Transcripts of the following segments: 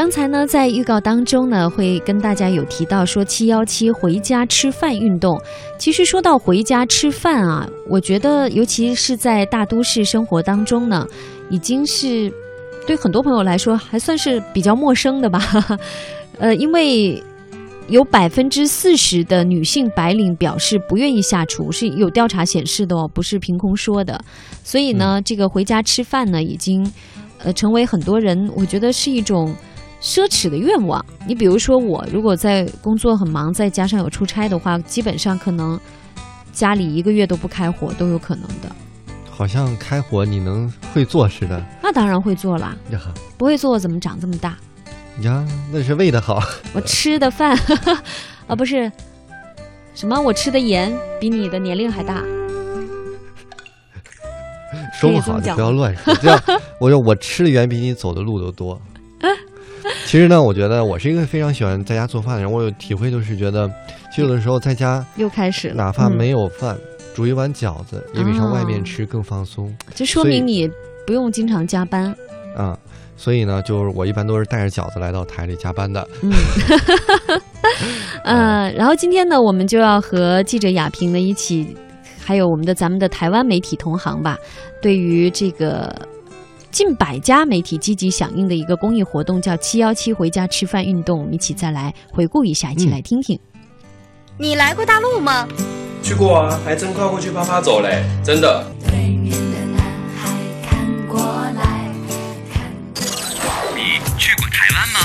刚才呢，在预告当中呢，会跟大家有提到说七幺七回家吃饭运动。其实说到回家吃饭啊，我觉得尤其是在大都市生活当中呢，已经是对很多朋友来说还算是比较陌生的吧。呃，因为有百分之四十的女性白领表示不愿意下厨，是有调查显示的哦，不是凭空说的。所以呢，这个回家吃饭呢，已经呃成为很多人我觉得是一种。奢侈的愿望，你比如说我，如果在工作很忙，再加上有出差的话，基本上可能家里一个月都不开火都有可能的。好像开火你能会做似的。那当然会做啦，呀不会做怎么长这么大？呀，那是喂的好。我吃的饭 啊，不是什么，我吃的盐比你的年龄还大。说不好你不要乱说，这样我说我吃的远比你走的路都多。其实呢，我觉得我是一个非常喜欢在家做饭的人。我有体会，就是觉得，其实有的时候在家又开始，哪怕没有饭，煮一碗饺子也比上外面吃更放松。这说明你不用经常加班。啊，所以呢，就是我一般都是带着饺子来到台里加班的。嗯，呃，然后今天呢，我们就要和记者亚平呢一起，还有我们的咱们的台湾媒体同行吧，对于这个。近百家媒体积极响应的一个公益活动，叫“七幺七回家吃饭运动”。我们一起再来回顾一下，一起来听听。你来过大陆吗？去过啊，还真跨过去啪啪走嘞，真的。你去过台湾吗？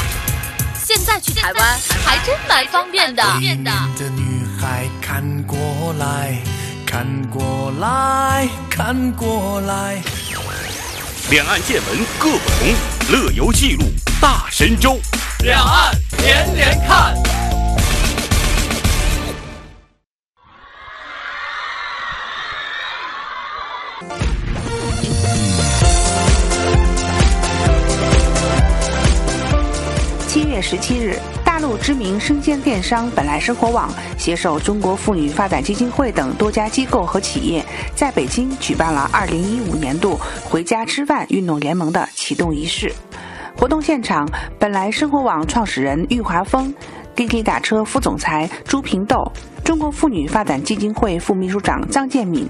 现在去台湾还真蛮方便的。的女孩看过来，看过来，看过来。两岸见闻各不同，乐游记录大神州。两岸连连看。七月十七日。大陆知名生鲜电商本来生活网携手中国妇女发展基金会等多家机构和企业，在北京举办了2015年度“回家吃饭”运动联盟的启动仪式。活动现场，本来生活网创始人郁华峰、滴滴打车副总裁朱平豆。中国妇女发展基金会副秘书长张建敏、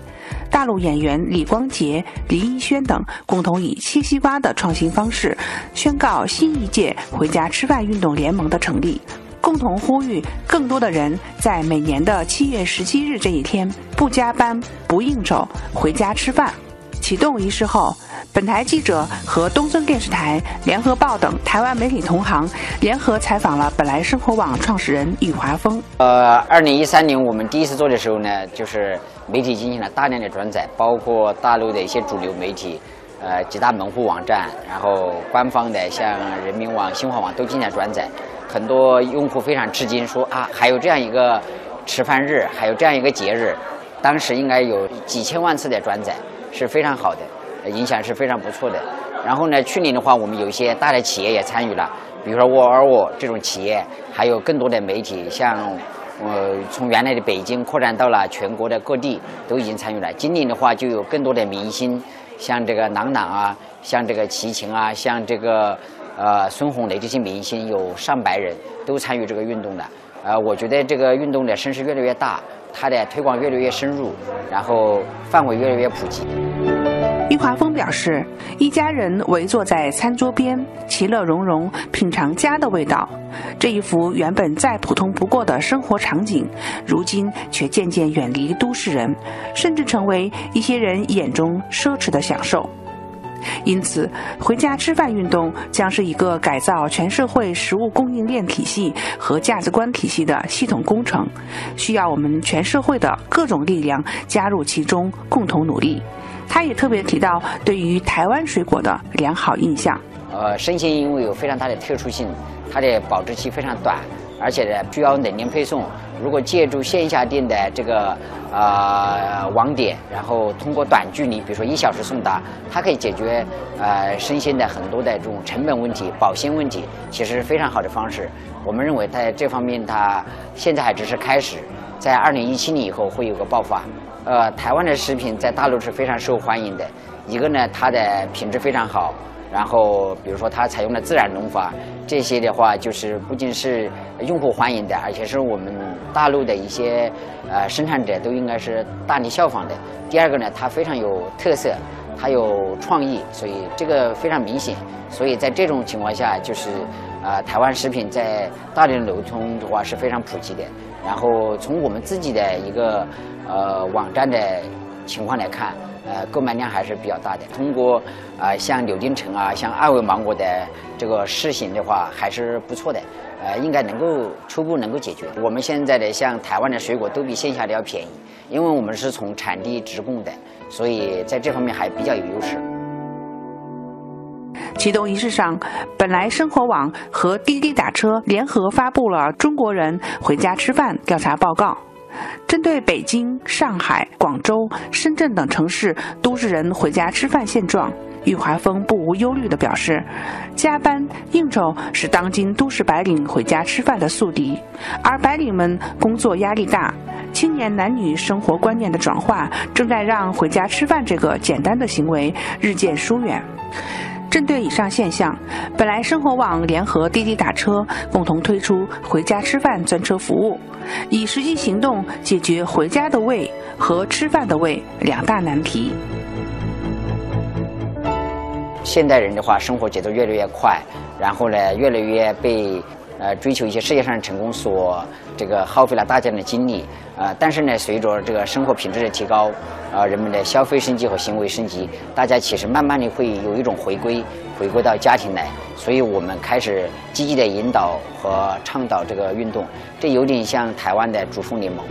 大陆演员李光洁、林一轩等共同以切西瓜的创新方式，宣告新一届“回家吃饭”运动联盟的成立，共同呼吁更多的人在每年的七月十七日这一天不加班、不应酬，回家吃饭。启动仪式后。本台记者和东森电视台、联合报等台湾媒体同行联合采访了本来生活网创始人郁华峰。呃，二零一三年我们第一次做的时候呢，就是媒体进行了大量的转载，包括大陆的一些主流媒体，呃，几大门户网站，然后官方的像人民网、新华网都进行转载。很多用户非常吃惊，说啊，还有这样一个吃饭日，还有这样一个节日。当时应该有几千万次的转载，是非常好的。影响是非常不错的。然后呢，去年的话，我们有一些大的企业也参与了，比如说沃尔沃这种企业，还有更多的媒体，像呃从原来的北京扩展到了全国的各地，都已经参与了。今年的话，就有更多的明星，像这个郎朗啊，像这个齐秦啊，像这个呃孙红雷这些明星，有上百人都参与这个运动的。呃，我觉得这个运动的声势越来越大，它的推广越来越深入，然后范围越来越普及。郁华峰表示，一家人围坐在餐桌边，其乐融融，品尝家的味道。这一幅原本再普通不过的生活场景，如今却渐渐远离都市人，甚至成为一些人眼中奢侈的享受。因此，回家吃饭运动将是一个改造全社会食物供应链体系和价值观体系的系统工程，需要我们全社会的各种力量加入其中，共同努力。他也特别提到对于台湾水果的良好印象。呃，生鲜因为有非常大的特殊性，它的保质期非常短，而且呢需要冷链配送。如果借助线下店的这个呃网点，然后通过短距离，比如说一小时送达，它可以解决呃生鲜的很多的这种成本问题、保鲜问题，其实是非常好的方式。我们认为在这方面，它现在还只是开始，在二零一七年以后会有个爆发。呃，台湾的食品在大陆是非常受欢迎的。一个呢，它的品质非常好，然后比如说它采用了自然农法，这些的话就是不仅是用户欢迎的，而且是我们大陆的一些呃生产者都应该是大力效仿的。第二个呢，它非常有特色，它有创意，所以这个非常明显。所以在这种情况下，就是啊，台湾食品在大连流通的话是非常普及的。然后从我们自己的一个呃网站的情况来看，呃，购买量还是比较大的。通过啊，像柳丁橙啊，像二维芒果的这个试行的话，还是不错的。呃，应该能够初步能够解决。我们现在的像台湾的水果都比线下的要便宜，因为我们是从产地直供的，所以在这方面还比较有优势。启动仪式上，本来生活网和滴滴打车联合发布了《中国人回家吃饭调查报告》，针对北京、上海、广州、深圳等城市都市人回家吃饭现状，郁华峰不无忧虑地表示：“加班应酬是当今都市白领回家吃饭的宿敌，而白领们工作压力大，青年男女生活观念的转化正在让回家吃饭这个简单的行为日渐疏远。”针对以上现象，本来生活网联合滴滴打车共同推出回家吃饭专车服务，以实际行动解决回家的胃和吃饭的胃两大难题。现代人的话，生活节奏越来越快，然后呢，越来越被。呃，追求一些事业上的成功，所这个耗费了大量的精力，呃，但是呢，随着这个生活品质的提高，啊，人们的消费升级和行为升级，大家其实慢慢的会有一种回归，回归到家庭来，所以我们开始积极的引导和倡导这个运动，这有点像台湾的主妇联盟。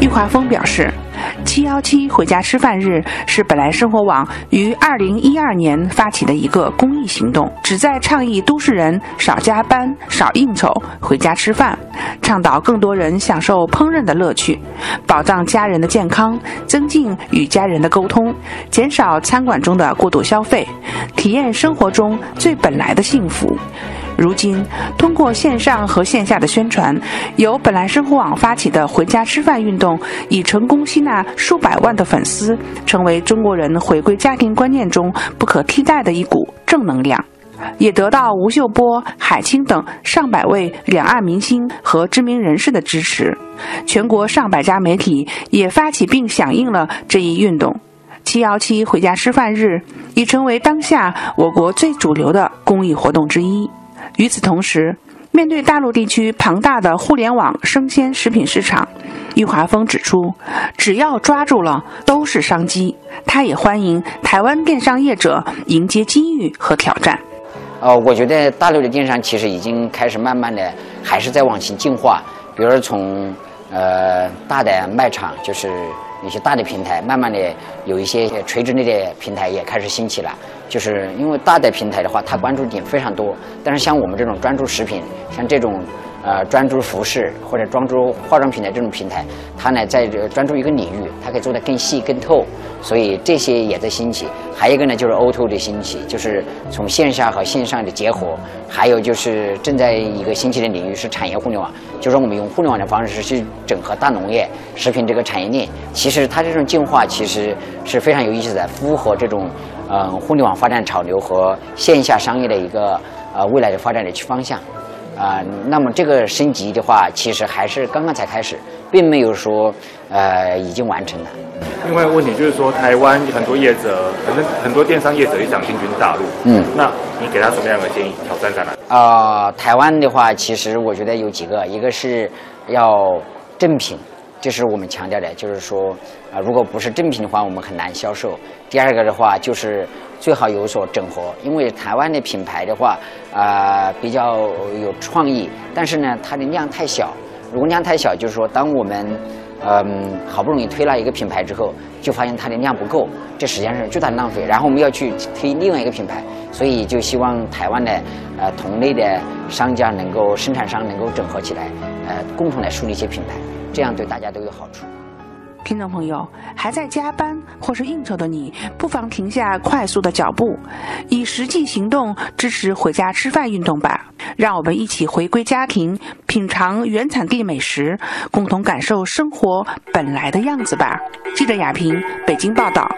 郁华峰表示。七幺七回家吃饭日是本来生活网于二零一二年发起的一个公益行动，旨在倡议都市人少加班、少应酬、回家吃饭，倡导更多人享受烹饪的乐趣，保障家人的健康，增进与家人的沟通，减少餐馆中的过度消费，体验生活中最本来的幸福。如今，通过线上和线下的宣传，由本来生活网发起的“回家吃饭”运动，已成功吸纳数百万的粉丝，成为中国人回归家庭观念中不可替代的一股正能量，也得到吴秀波、海清等上百位两岸明星和知名人士的支持。全国上百家媒体也发起并响应了这一运动。七幺七回家吃饭日已成为当下我国最主流的公益活动之一。与此同时，面对大陆地区庞大的互联网生鲜食品市场，郁华峰指出，只要抓住了，都是商机。他也欢迎台湾电商业者迎接机遇和挑战。呃，我觉得大陆的电商其实已经开始慢慢的，还是在往前进化。比如从呃大的卖场，就是一些大的平台，慢慢的有一些垂直类的平台也开始兴起了。就是因为大的平台的话，它关注点非常多，但是像我们这种专注食品，像这种呃专注服饰或者专注化妆品的这种平台，它呢在专注一个领域，它可以做得更细更透，所以这些也在兴起。还有一个呢，就是 O2O 的兴起，就是从线下和线上的结合。还有就是正在一个兴起的领域是产业互联网，就是我们用互联网的方式去整合大农业、食品这个产业链。其实它这种进化其实是非常有意思的，符合这种。嗯，互联网发展潮流和线下商业的一个呃未来的发展的方向，啊，那么这个升级的话，其实还是刚刚才开始，并没有说呃已经完成了。另外一个问题就是说，台湾很多业者，很多很多电商业者也想进军大陆，嗯，那你给他什么样的建议？挑战在哪？啊，台湾的话，其实我觉得有几个，一个是要正品。这是我们强调的，就是说，啊，如果不是正品的话，我们很难销售。第二个的话，就是最好有所整合，因为台湾的品牌的话，啊，比较有创意，但是呢，它的量太小。如果量太小，就是说，当我们，嗯，好不容易推了一个品牌之后，就发现它的量不够，这实际上是巨大的浪费。然后我们要去推另外一个品牌，所以就希望台湾的，呃，同类的商家能够生产商能够整合起来，呃，共同来树立一些品牌。这样对大家都有好处。听众朋友，还在加班或是应酬的你，不妨停下快速的脚步，以实际行动支持回家吃饭运动吧。让我们一起回归家庭，品尝原产地美食，共同感受生活本来的样子吧。记者亚平，北京报道。